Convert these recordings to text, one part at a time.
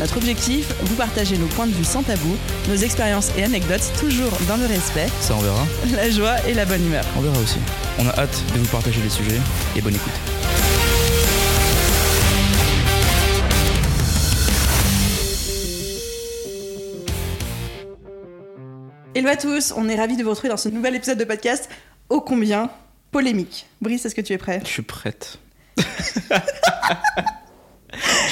Notre objectif, vous partager nos points de vue sans tabou, nos expériences et anecdotes toujours dans le respect, Ça on verra. la joie et la bonne humeur. On verra aussi. On a hâte de vous partager les sujets et bonne écoute. Hello à tous, on est ravis de vous retrouver dans ce nouvel épisode de podcast ô combien polémique. Brice, est-ce que tu es prêt? Je suis prête.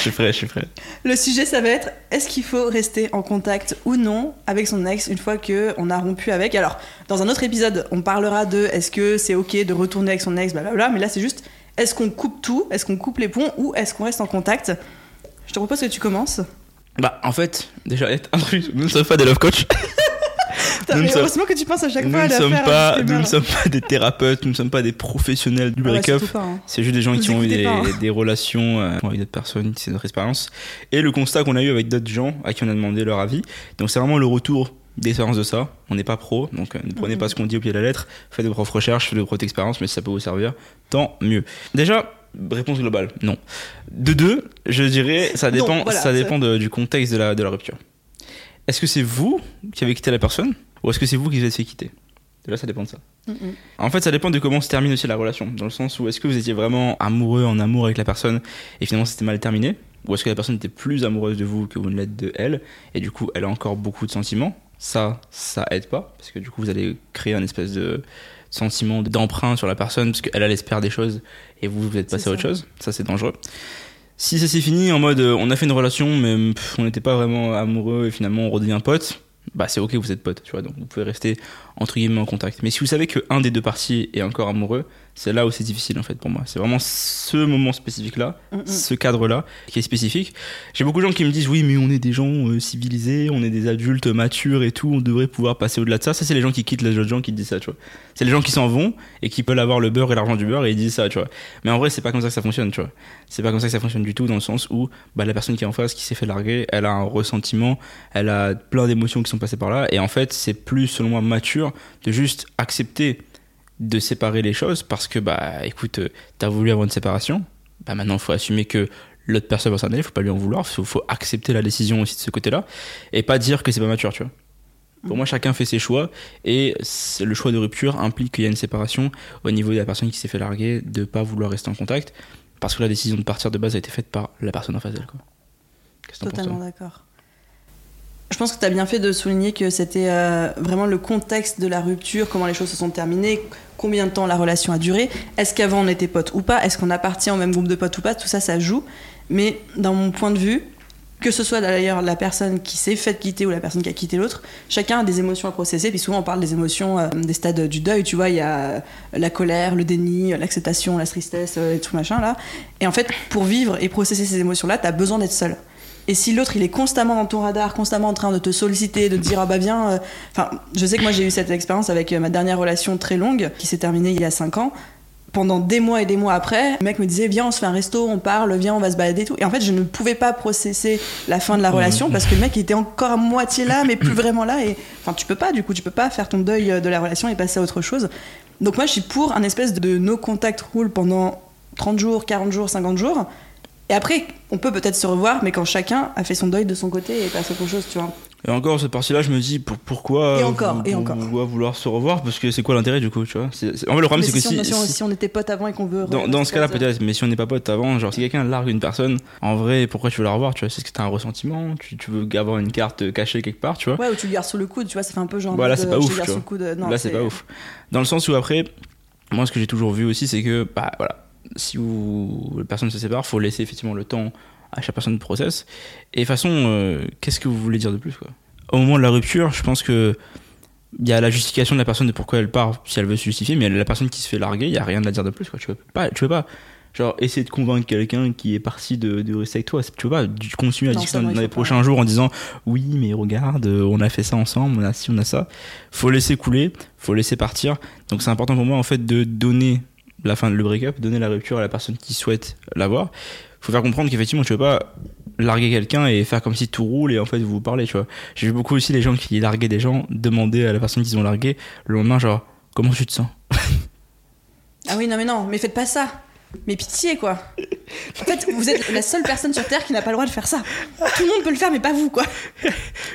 je suis prêt, je suis prêt. Le sujet, ça va être est-ce qu'il faut rester en contact ou non avec son ex une fois que on a rompu avec? Alors, dans un autre épisode, on parlera de est-ce que c'est ok de retourner avec son ex, blablabla. Mais là, c'est juste est-ce qu'on coupe tout, est-ce qu'on coupe les ponts ou est-ce qu'on reste en contact? Je te propose que tu commences. Bah en fait, déjà, un truc, nous ne sommes pas des love coach. Nous mais heureusement que tu penses à chaque Nous fois à ne, la sommes pas, nous ne sommes pas des thérapeutes, nous ne sommes pas des professionnels du Ah ouais, break-up. hein. C'est juste des gens Vous qui ont eu des, hein. des relations euh, avec d'autres personnes, c'est notre expérience. Et le constat qu'on a eu avec d'autres gens à qui on a demandé leur avis. Donc c'est vraiment le retour d'expérience de ça. On n'est pas pro, donc euh, ne prenez pas ce qu'on dit au pied de la lettre. Faites de propres recherches, faites de propres expériences, mais si ça peut vous servir, tant mieux. Déjà, réponse globale, non. De deux, je dirais, ça Non, dépend, voilà, ça ça- dépend de- du contexte de la, de la rupture. Est-ce que c'est vous qui avez quitté la personne? Ou est-ce que c'est vous qui vous êtes fait quitter? Déjà, ça dépend de ça. Mm. En fait, ça dépend de comment se termine aussi la relation. Dans le sens où est-ce que vous étiez vraiment amoureux, en amour avec la personne, et finalement c'était mal terminé? Ou est-ce que la personne était plus amoureuse de vous que vous ne l'êtes de elle, et du coup elle a encore beaucoup de sentiments? Ça, ça aide pas, parce que du coup vous allez créer un espèce de sentiment d'emprunt sur la personne, parce qu'elle elle espère des choses, et vous vous êtes passé à autre chose. Ça c'est dangereux. Si ça s'est fini en mode euh, on a fait une relation, mais pff, on n'était pas vraiment amoureux, et finalement on redevient pote, bah c'est ok, vous êtes pote, tu vois, donc vous pouvez rester entre guillemets en contact. Mais si vous savez qu'un des deux parties est encore amoureux, c'est là où c'est difficile en fait pour moi. C'est vraiment ce moment spécifique là, Mm, mm. ce cadre là qui est spécifique. J'ai beaucoup de gens qui me disent oui mais on est des gens euh, civilisés, on est des adultes matures et tout, on devrait pouvoir passer au-delà de ça. Ça c'est les gens qui quittent les autres gens qui disent ça, tu vois. C'est les gens qui s'en vont et qui peuvent avoir le beurre et l'argent du beurre et ils disent ça, tu vois. Mais en vrai c'est pas comme ça que ça fonctionne, tu vois. C'est pas comme ça que ça fonctionne du tout dans le sens où bah, la personne qui est en face, qui s'est fait larguer, elle a un ressentiment, elle a plein d'émotions qui sont passées par là et en fait c'est plus selon moi mature de juste accepter de séparer les choses parce que bah écoute euh, t'as voulu avoir une séparation. Bah maintenant il faut assumer que l'autre personne va s'en aller. Il faut pas lui en vouloir. Faut, faut accepter la décision aussi de ce côté là et pas dire que c'est pas mature tu vois. Pour moi chacun fait ses choix et le choix de rupture implique qu'il y a une séparation au niveau de la personne qui s'est fait larguer de pas vouloir rester en contact parce que la décision de partir de base a été faite par la personne en face d'elle Totalement d'accord. Je pense que tu as bien fait de souligner que c'était euh, vraiment le contexte de la rupture, comment les choses se sont terminées, combien de temps la relation a duré, est-ce qu'avant on était potes ou pas, est-ce qu'on appartient au même groupe de potes ou pas, tout ça, ça joue. Mais dans mon point de vue, que ce soit d'ailleurs la personne qui s'est faite quitter ou la personne qui a quitté l'autre, chacun a des émotions à processer. Puis souvent on parle des émotions, euh, des stades du deuil, tu vois, il y a la colère, le déni, l'acceptation, la tristesse, euh, et tout machin là. Et en fait, pour vivre et processer ces émotions-là, tu as besoin d'être seul. Et si l'autre il est constamment dans ton radar, constamment en train de te solliciter, de te dire ah bah viens, euh, enfin je sais que moi j'ai eu cette expérience avec euh, ma dernière relation très longue qui s'est terminée il y a 5 ans. Pendant des mois et des mois après, le mec me disait viens on se fait un resto, on parle, viens on va se balader et tout. Et en fait je ne pouvais pas processer la fin de la relation parce que le mec était encore à moitié là mais plus vraiment là et enfin tu peux pas du coup tu peux pas faire ton deuil euh, de la relation et passer à autre chose. Donc moi je suis pour un espèce de no contact rule pendant 30 jours, 40 jours, 50 jours. Et après, on peut peut-être se revoir, mais quand chacun a fait son deuil de son côté et passe à autre chose, tu vois. Et encore, cette partie-là, je me dis, pour, pourquoi Et encore, vous- et encore. pourquoi vouloir se revoir? Parce que c'est quoi l'intérêt du coup, tu vois? En fait, le problème, c'est que si, on, si, si on- si- si on était potes avant et qu'on veut. dans, dans ce cas-là, peut-être, mais si on n'est pas pote avant, genre si quelqu'un largue une personne, en vrai, pourquoi tu veux la revoir Tu vois, c'est ce que t'as un ressentiment, tu, tu veux avoir une carte cachée quelque part, tu vois? Ouais, ou tu le gardes sous le coude, tu vois, ça fait un peu genre. Voilà, c'est pas je ouf, sous le coude. Non, Là, c'est pas ouf. Dans le sens où après, moi, ce que j'ai toujours vu aussi, c'est que, bah voilà, si vous, la personne se sépare, faut laisser effectivement le temps à chaque personne de process. Et de toute façon, euh, qu'est-ce que vous voulez dire de plus, quoi? Au moment de la rupture, je pense que il y a la justification de la personne de pourquoi elle part, si elle veut se justifier, mais la personne qui se fait larguer, il y a rien à dire de plus, quoi. Tu peux pas, tu peux pas Genre, essayer de convaincre quelqu'un qui est parti de, de rester avec toi. Tu vois pas, tu continues à Non, discuter ça, dans, les pas. prochains jours en disant Oui, mais regarde, euh, on a fait ça ensemble, on a ci, on a ça. Faut laisser couler, faut laisser partir. Donc, c'est important pour moi, en fait, de donner la fin le break-up, donner la rupture à la personne qui souhaite l'avoir. Faut faire comprendre qu'effectivement, tu veux pas larguer quelqu'un et faire comme si tout roule et en fait vous vous parlez, tu vois. J'ai vu beaucoup aussi les gens qui larguaient des gens demander à la personne qu'ils ont largué le lendemain, genre, comment tu te sens? Ah oui, non, mais non, mais faites pas ça. Mais pitié, quoi. En fait, vous êtes la seule personne sur Terre qui n'a pas le droit de faire ça. Tout le monde peut le faire, mais pas vous, quoi.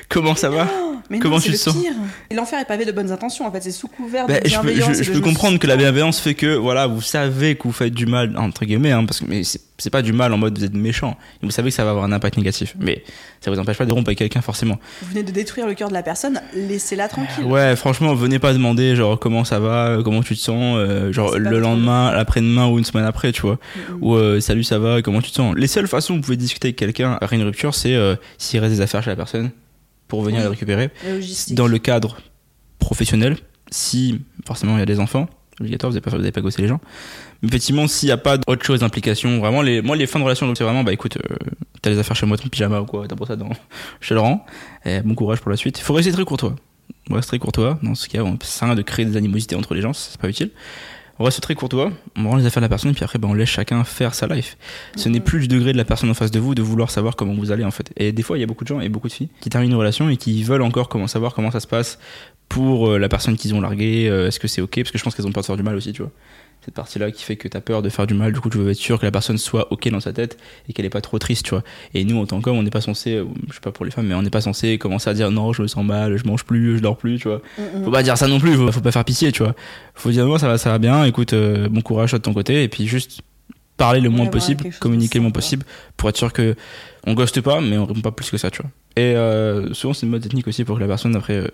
Comment ça va Mais Comment non, tu c'est te le sens l'enfer est pavé de bonnes intentions, en fait. C'est sous couvert de Bah, je peux, bienveillance. je- peux comprendre que la bienveillance fait que voilà vous savez que vous faites du mal entre guillemets hein, parce que mais c'est c'est pas du mal en mode vous êtes méchant vous savez que ça va avoir un impact négatif mais ça vous empêche pas de rompre avec quelqu'un forcément Vous venez de détruire le cœur de la personne, laissez-la tranquille. ouais franchement venez pas demander genre comment ça va euh, comment tu te sens euh, genre le lendemain l'après-demain ou une semaine après tu vois ou euh, salut ça va comment tu te sens les seules façons où vous pouvez discuter avec quelqu'un après une rupture c'est euh, s'il reste des affaires chez la personne pour venir Oui. les récupérer dans le cadre professionnel, si forcément il y a des enfants, obligatoire, vous n'avez pas, vous avez pas gossé les gens. Effectivement, s'il n'y a pas d'autre chose d'implication, vraiment, les, moi, les fins de relation, donc c'est vraiment, bah écoute, euh, t'as les affaires chez moi, ton pyjama ou quoi, t'as pour ça dans, le rends. Et bon courage pour la suite. Il faut rester très courtois. On reste très courtois. Dans ce cas, on sert de créer des animosités entre les gens, c'est pas utile. On reste très courtois, on rend les affaires de la personne, puis après, bah, on laisse chacun faire sa life. Ce n'est plus du degré de la personne en face de vous de vouloir savoir comment vous allez, en fait. Et des fois, il y a beaucoup de gens et beaucoup de filles qui terminent une relation et qui veulent encore comment savoir comment ça se passe pour euh, la personne qu'ils ont larguée, euh, est-ce que c'est ok? Parce que je pense qu'elles ont peur de faire du mal aussi, tu vois. Cette partie-là qui fait que t'as peur de faire du mal, du coup tu veux être sûr que la personne soit ok dans sa tête et qu'elle est pas trop triste, tu vois. Et nous en tant qu'hommes, on n'est pas censé, je sais pas pour les femmes, mais on n'est pas censé commencer à dire non, je me sens mal, je mange plus, je dors plus, tu vois. Mm, mm. Faut pas dire ça non plus, faut, faut pas faire pitié, tu vois. Faut dire non, ça va, ça va bien, écoute, euh, bon courage toi de ton côté, et puis juste parler le moins Ouais, possible, communiquer le moins possible, pour être sûr que on ghoste pas, mais on répond pas plus que ça, tu vois. Et euh, souvent c'est une mode technique aussi pour que la personne après euh,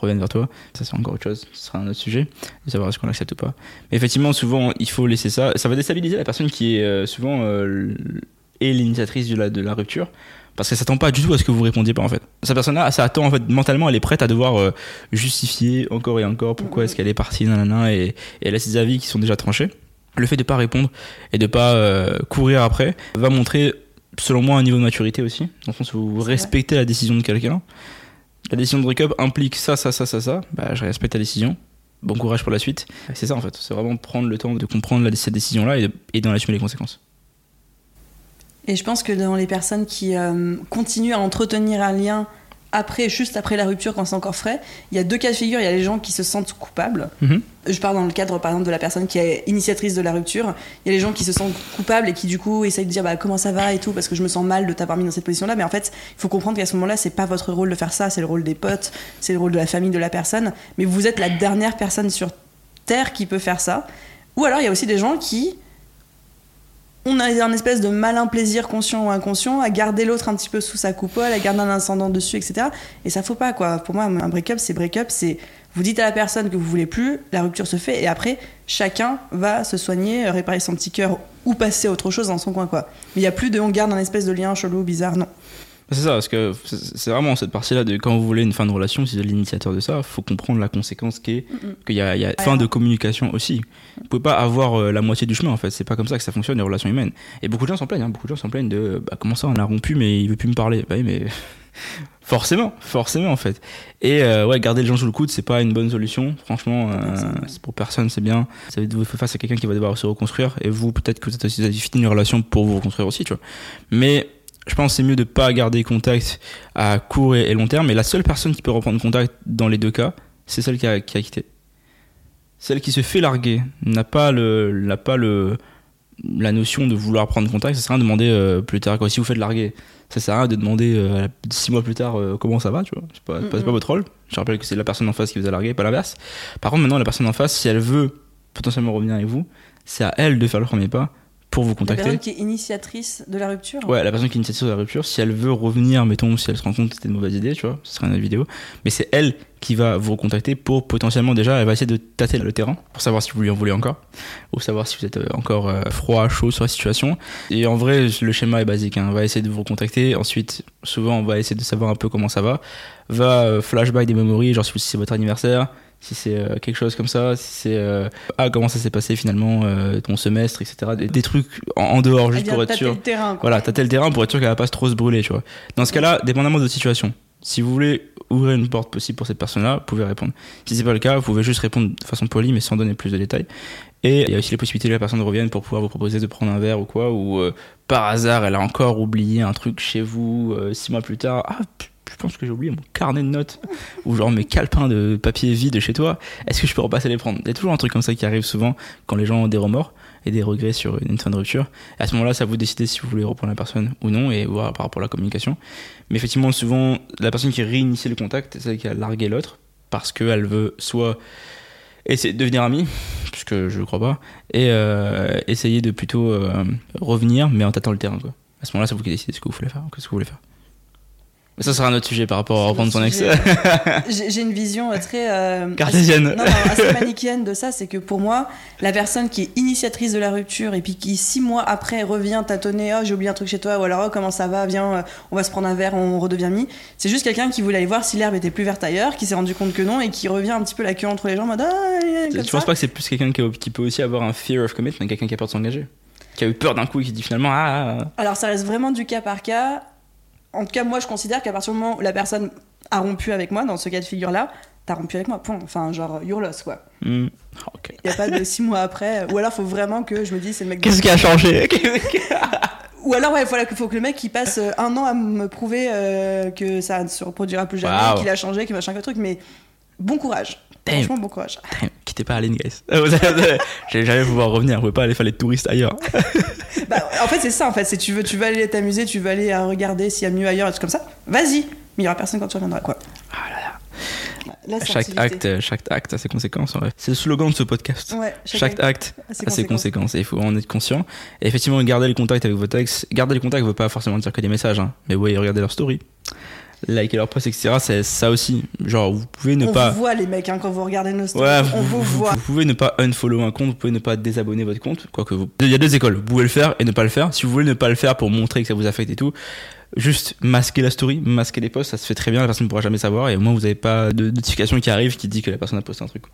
revienne vers toi. Ça c'est encore autre chose, ce sera un autre sujet, de savoir est-ce qu'on l'accepte ou pas. Mais effectivement, souvent il faut laisser ça. Ça va déstabiliser la personne qui est euh, souvent euh, est l'initiatrice de la, de la rupture. Parce qu'elle s'attend pas du tout à ce que vous répondiez pas en fait. Cette personne-là, ça attend en fait mentalement, elle est prête à devoir euh, justifier encore et encore pourquoi est-ce qu'elle est partie, nanana, et, et elle a ses avis qui sont déjà tranchés. Le fait de pas répondre et de pas euh, courir après va montrer, selon moi, un niveau de maturité aussi, dans le sens où vous respectez la décision de quelqu'un. La décision de break-up implique ça, ça, ça, ça, ça. Bah, je respecte ta décision. Bon courage pour la suite. C'est ça en fait. C'est vraiment prendre le temps de comprendre la, cette décision-là et d'en assumer les conséquences. Et je pense que dans les personnes qui euh, continuent à entretenir un lien après, juste après la rupture, quand c'est encore frais, il y a deux cas de figure. Il y a les gens qui se sentent coupables. Mhm. Je parle dans le cadre, par exemple, de la personne qui est initiatrice de la rupture. Il y a les gens qui se sentent coupables et qui, du coup, essayent de dire bah, comment ça va et tout, parce que je me sens mal de t'avoir mis dans cette position-là. Mais en fait, il faut comprendre qu'à ce moment-là, c'est pas votre rôle de faire ça, c'est le rôle des potes, c'est le rôle de la famille de la personne. Mais vous êtes la dernière personne sur Terre qui peut faire ça. Ou alors, il y a aussi des gens qui on a un espèce de malin plaisir conscient ou inconscient à garder l'autre un petit peu sous sa coupole, à garder un ascendant dessus, etc. Et ça faut pas quoi. Pour moi, un break-up, c'est break-up, c'est vous dites à la personne que vous voulez plus, la rupture se fait et après chacun va se soigner, euh, réparer son petit cœur ou passer à autre chose dans son coin quoi. Mais il y a plus de on garde un espèce de lien chelou bizarre non. C'est ça, parce que c'est vraiment cette partie-là de quand vous voulez une fin de relation, si vous êtes l'initiateur de ça, faut comprendre la conséquence qui est qu'il y a, il y a fin de communication aussi. Vous pouvez pas avoir euh, la moitié du chemin en fait, c'est pas comme ça que ça fonctionne les relations humaines. Et beaucoup de gens s'en plaignent, hein. beaucoup de gens s'en plaignent de bah, comment ça on a rompu mais il veut plus me parler. Bah oui, mais forcément, forcément en fait. Et euh, ouais, garder les gens sous le coude, c'est pas une bonne solution. Franchement, euh, pour personne, c'est bien. Ça veut dire que vous faites face à quelqu'un qui va devoir se reconstruire et vous peut-être que vous êtes aussi vous avez fini une relation pour vous reconstruire aussi, tu vois. Mais je pense que c'est mieux de pas garder contact à court et, long terme. Et la seule personne qui peut reprendre contact dans les deux cas, c'est celle qui a, qui a quitté. Celle qui se fait larguer n'a pas le, n'a pas le, la notion de vouloir prendre contact. Ça sert à rien de demander euh, plus tard. Quoi. Si vous faites larguer, ça sert à rien de demander euh, six mois plus tard euh, comment ça va. Tu vois, c'est pas, pas, votre rôle. Je rappelle que c'est la personne en face qui vous a largué, pas l'inverse. Par contre, maintenant, la personne en face, si elle veut potentiellement revenir avec vous, c'est à elle de faire le premier pas pour vous La contacter. personne qui est initiatrice de la rupture. Ouais, la personne qui est initiative de la rupture, si elle veut revenir, mettons, si elle se rend compte que c'était une mauvaise idée, tu vois, ce serait une autre vidéo. Mais c'est elle qui va vous recontacter pour potentiellement déjà, elle va essayer de tâter le terrain pour savoir si vous lui en voulez encore ou savoir si vous êtes euh, encore euh, froid, chaud sur la situation. Et en vrai, le schéma est basique. Hein. On va essayer de vous recontacter. Ensuite, souvent, on va essayer de savoir un peu comment ça va. Va euh, flashback des memories, genre si c'est votre anniversaire, si c'est euh, quelque chose comme ça, si c'est euh, ah comment ça s'est passé finalement euh, ton semestre, etc. Des, des trucs en, en dehors juste vient pour être tâter sûr. le terrain, quoi. Voilà, t'as le terrain pour être sûr qu'elle va pas trop se brûler, tu vois. Dans ce cas-là, dépendamment de votre situation, si vous voulez ouvrir une porte possible pour cette personne-là, vous pouvez répondre. Si c'est pas le cas, vous pouvez juste répondre de façon polie, mais sans donner plus de détails. Et il y a aussi la possibilité que la personne revienne pour pouvoir vous proposer de prendre un verre ou quoi, ou euh, par hasard, elle a encore oublié un truc chez vous, euh, six mois plus tard. Ah, je pense que j'ai oublié mon carnet de notes, ou genre mes calepins de papier vide chez toi. Est-ce que je peux repasser les prendre? Il y a toujours un truc comme ça qui arrive souvent quand les gens ont des remords et des regrets sur une fin de rupture. À ce moment-là, ça vous décidez si vous voulez reprendre la personne ou non et voir par rapport à la communication. Mais effectivement, souvent, la personne qui réinitie le contact, c'est celle qui a largué l'autre parce qu'elle veut soit essayer de devenir amie, puisque je ne crois pas, et euh, essayer de plutôt euh, revenir, mais en tâtant le terrain. Quoi. À ce moment-là, c'est vous qui décidez ce que vous voulez faire. Ce que vous voulez faire. Mais ça sera un autre sujet par rapport à reprendre son ex. J'ai une vision euh, très euh, Cartésienne. assez- non, non, assez manichéenne de ça. C'est que pour moi, la personne qui est initiatrice de la rupture et puis qui six mois après revient tâtonner, oh j'ai oublié un truc chez toi, ou alors oh, comment ça va, viens, euh, on va se prendre un verre, on redevient mis. C'est juste quelqu'un qui voulait aller voir si l'herbe était plus verte ailleurs, qui s'est rendu compte que non et qui revient un petit peu la queue entre les jambes en mode ah, comme tu penses pas que c'est plus quelqu'un qui, qui peut aussi avoir un fear of commitment, quelqu'un qui a peur de s'engager? Qui a eu peur d'un coup et qui dit finalement Ah, ah, ah. Alors ça reste vraiment du cas par cas. En tout cas, moi je considère qu'à partir du moment où la personne a rompu avec moi, dans ce cas de figure-là, t'as rompu avec moi, point. Enfin, genre, you're lost, quoi. Hmm. Ok. Il n'y a pas de six mois après. Ou alors, faut vraiment que je me dise, c'est le mec. Qu'est-ce qui a changé Ou alors, ouais, il faut que le mec il passe euh, un an à me prouver euh, que ça ne se reproduira plus jamais, qu'il a changé, qu'il machin que truc. Mais bon courage. Damn. Franchement, bon courage. Damn, Quittez pas Aline, guys. J'allais jamais pouvoir revenir. Vous pouvez pas aller faire les touristes ailleurs. Bah, en fait, c'est ça. En fait, c'est tu veux, tu veux aller t'amuser, tu veux aller euh, regarder s'il y a mieux ailleurs, et tout comme ça. Vas-y. Mais il y aura personne quand tu reviendras, quoi. Ah là là. La Chaque acte, euh, chaque acte a ses conséquences. en vrai. C'est le slogan de ce podcast. Ouais, Chaque acte a ses a ses conséquences. conséquences et il faut en être conscient. Et effectivement, garder le contact avec votre ex. Garder le contact ne veut pas forcément dire que des messages, hein. mais oui, regardez leur story, liker leur post, etc. C'est ça aussi. Genre, vous pouvez ne on pas. vous voit, les mecs, hein, quand vous regardez nos stories. Ouais, on vous, voit. Vous pouvez ne pas unfollow un compte, vous pouvez ne pas désabonner votre compte, quoique vous. Il y a deux écoles, vous pouvez le faire et ne pas le faire. Si vous voulez ne pas le faire pour montrer que ça vous affecte et tout, juste masquer la story, masquer les posts, ça se fait très bien, la personne ne pourra jamais savoir et au moins vous n'avez pas de notification qui arrive qui dit que la personne a posté un truc.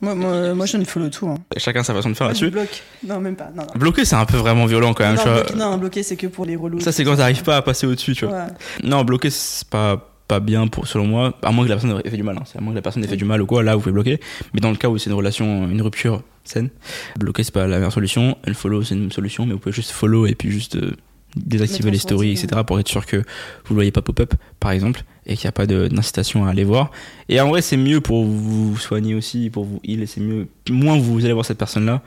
Moi, moi, moi, je ne follow tout. Hein. Chacun sa façon de faire là-dessus. bloque. Non, même pas. Non, non. Bloquer, c'est un peu vraiment violent quand même. non, tu vois. bloquer, non, bloquer, c'est que pour les relous. Ça, c'est quand t'arrives pas à passer au-dessus, tu vois. Ouais. Non, bloquer, c'est pas, pas bien pour, selon moi, à moins que la personne ait fait du mal. Hein. C'est à moins que la personne ait fait du mal ou quoi, là, vous pouvez bloquer. Mais dans le cas où c'est une relation, une rupture saine, bloquer, c'est pas la meilleure solution. Un follow, c'est une solution, mais vous pouvez juste follow et puis juste euh, désactiver les stories, etc. pour être sûr que vous le voyez pas pop-up, par exemple, et qu'il n'y a pas de- d'incitation à aller voir. Et en vrai, c'est mieux pour vous soigner aussi, pour vous heal, c'est mieux. Moins vous allez voir cette personne-là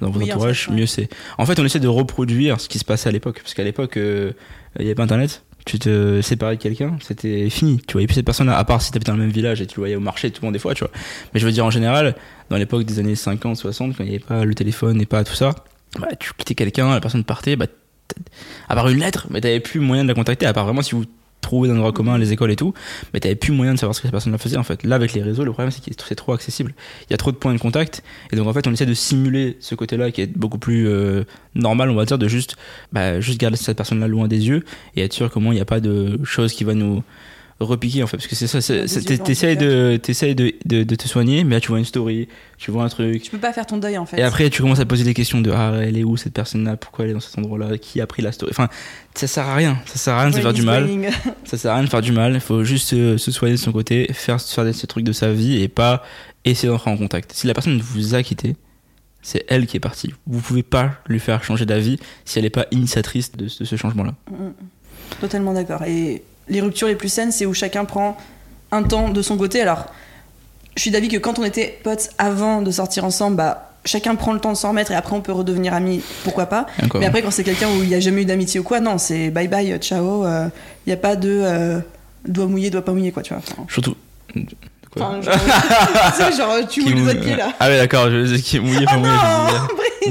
dans votre Oui, en entourage, fait, ouais. mieux c'est. En fait, on essaie de reproduire ce qui se passait à l'époque, parce qu'à l'époque, euh, il n'y avait pas internet. Tu te séparais de quelqu'un, c'était fini. Tu voyais plus cette personne-là, à part si t'habitais dans le même village et tu le voyais au marché tout le monde des fois, tu vois. Mais je veux dire, en général, dans l'époque des années 50, 60, quand il n'y avait pas le téléphone et pas tout ça, bah, tu quittais quelqu'un, la personne partait, bah, à part une lettre, mais t'avais plus moyen de la contacter, à part vraiment si vous trouvez dans endroit commun, les écoles et tout, mais t'avais plus moyen de savoir ce que cette personne-là faisait, en fait. Là, avec les réseaux, le problème, c'est que c'est trop accessible. Il y a trop de points de contact, et donc, en fait, on essaie de simuler ce côté-là qui est beaucoup plus euh, normal, on va dire, de juste, bah, juste garder cette personne-là loin des yeux, et être sûr moins, il n'y a pas de chose qui va nous repiquer en fait parce que c'est ça t'essayes de t'essayes de, de, de te soigner mais là tu vois une story tu vois un truc Tu peux pas faire ton deuil en fait. et après, tu commences à poser des questions de ah, elle est où cette personne-là? Pourquoi elle est dans cet endroit-là? Qui a pris la story? Enfin, ça sert à rien. Ça sert à rien de se faire du mal. Ça sert à rien de faire du mal. Il faut juste euh, se soigner de son côté, faire, faire des, ces trucs de sa vie et pas essayer d'entrer en contact. Si la personne vous a quitté, c'est elle qui est partie. Vous pouvez pas lui faire changer d'avis si elle n'est pas initiatrice de, ce- de ce changement-là. Totalement d'accord. Et les ruptures les plus saines, c'est où chacun prend un temps de son côté. Alors, je suis d'avis que quand on était potes avant de sortir ensemble, bah, chacun prend le temps de s'en remettre et après on peut redevenir amis, pourquoi pas. Mais après, quand c'est quelqu'un où il n'y a jamais eu d'amitié ou quoi, non, c'est bye bye, ciao. Il n'y a pas de euh, doigt mouillé, doigt pas mouillé, quoi, tu vois. Enfin, Surtout. Quoi enfin, genre, tu sais, genre, tu Qui mouilles les pieds là. Ah ouais, d'accord, je sais qui est mouillé, pas mouillé.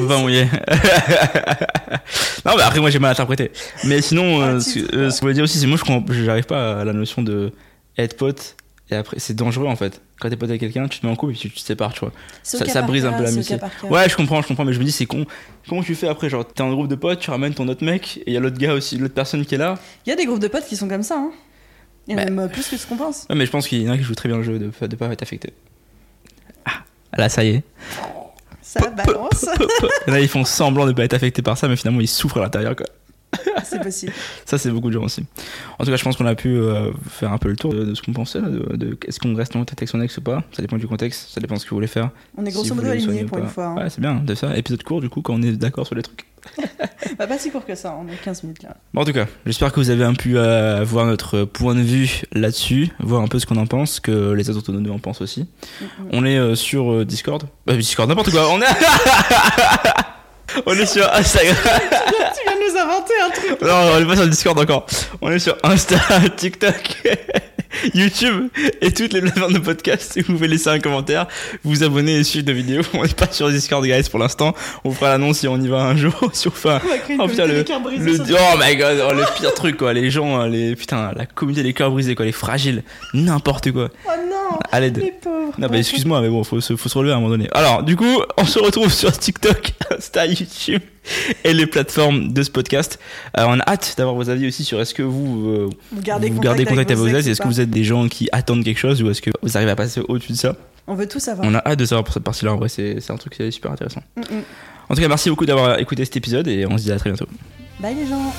Pas mouillé. non, mais après, moi, j'ai mal interprété. Mais sinon, Ah, euh, ce, euh, ce que je voulais dire aussi, c'est moi, je j'arrive pas à la notion de être pote. Et après, c'est dangereux en fait. Quand t'es pote avec quelqu'un, tu te mets en couple et tu, tu te sépares, tu vois. Ça, brise un peu au l'amitié. Ouais, je comprends, je comprends, mais je me dis, c'est con. Comment tu fais après Genre, t'es en groupe de potes, tu ramènes ton autre mec, et il y a l'autre gars aussi, l'autre personne qui est là. Il y a des groupes de potes qui sont comme ça. Hein. Il y en a Bah. même plus que ce qu'on pense. Ouais, mais je pense qu'il y en a qui jouent très bien le jeu de, de pas être affecté. Là, ça y est. Ça balance. Là, ils font semblant de ne pas être affectés par ça, mais finalement, ils souffrent à l'intérieur, quoi. c'est possible. Ça, c'est beaucoup de gens aussi. En tout cas, je pense qu'on a pu euh, faire un peu le tour de, ce qu'on pensait. de, de est-ce qu'on reste en tête avec son ex ou pas Ça dépend du contexte, ça dépend de ce que vous voulez faire. On est grosso modo alignés pour une fois. Hein. Ouais, c'est bien, de ça. Épisode court, du coup, quand on est d'accord sur les trucs. bah, pas si court que ça, on est 15 minutes là. Bon, en tout cas, j'espère que vous avez un pu euh, voir notre point de vue là-dessus, voir un peu ce qu'on en pense, que les autres nous en pensent aussi. Mm-hmm. On est euh, sur Discord. Bah, Discord, n'importe quoi. On est. on est sur Instagram. tu viens de nous inventer un truc. Non, on est pas sur le Discord encore. On est sur Insta, TikTok. YouTube et toutes les plateformes de podcast. Si vous pouvez laisser un commentaire, vous abonner et suivre nos vidéos. On n'est pas sur Discord, guys, pour l'instant. On vous fera l'annonce si on y va un jour. si on fait oh, putain, le, le... oh my god, oh, le pire truc, quoi. Les gens, les, putain, la communauté des cœurs brisés, quoi. Les fragiles. N'importe quoi. Oh non. À l'aide. Les pauvres. Non, mais excuse-moi, mais bon, faut, faut se relever à un moment donné. Alors, du coup, on se retrouve sur TikTok, Insta, YouTube. et les plateformes de ce podcast. Euh, on a hâte d'avoir vos avis aussi sur est-ce que vous, euh, vous gardez vous contact, gardez contact avec vos ex, est-ce que vous êtes des gens qui attendent quelque chose ou est-ce que vous arrivez à passer au-dessus de ça? On veut tout savoir. On a hâte de savoir pour cette partie-là, en vrai, c'est c'est un truc qui est super intéressant. Mm, mm. En tout cas, merci beaucoup d'avoir écouté cet épisode et on se dit à très bientôt. Bye les gens.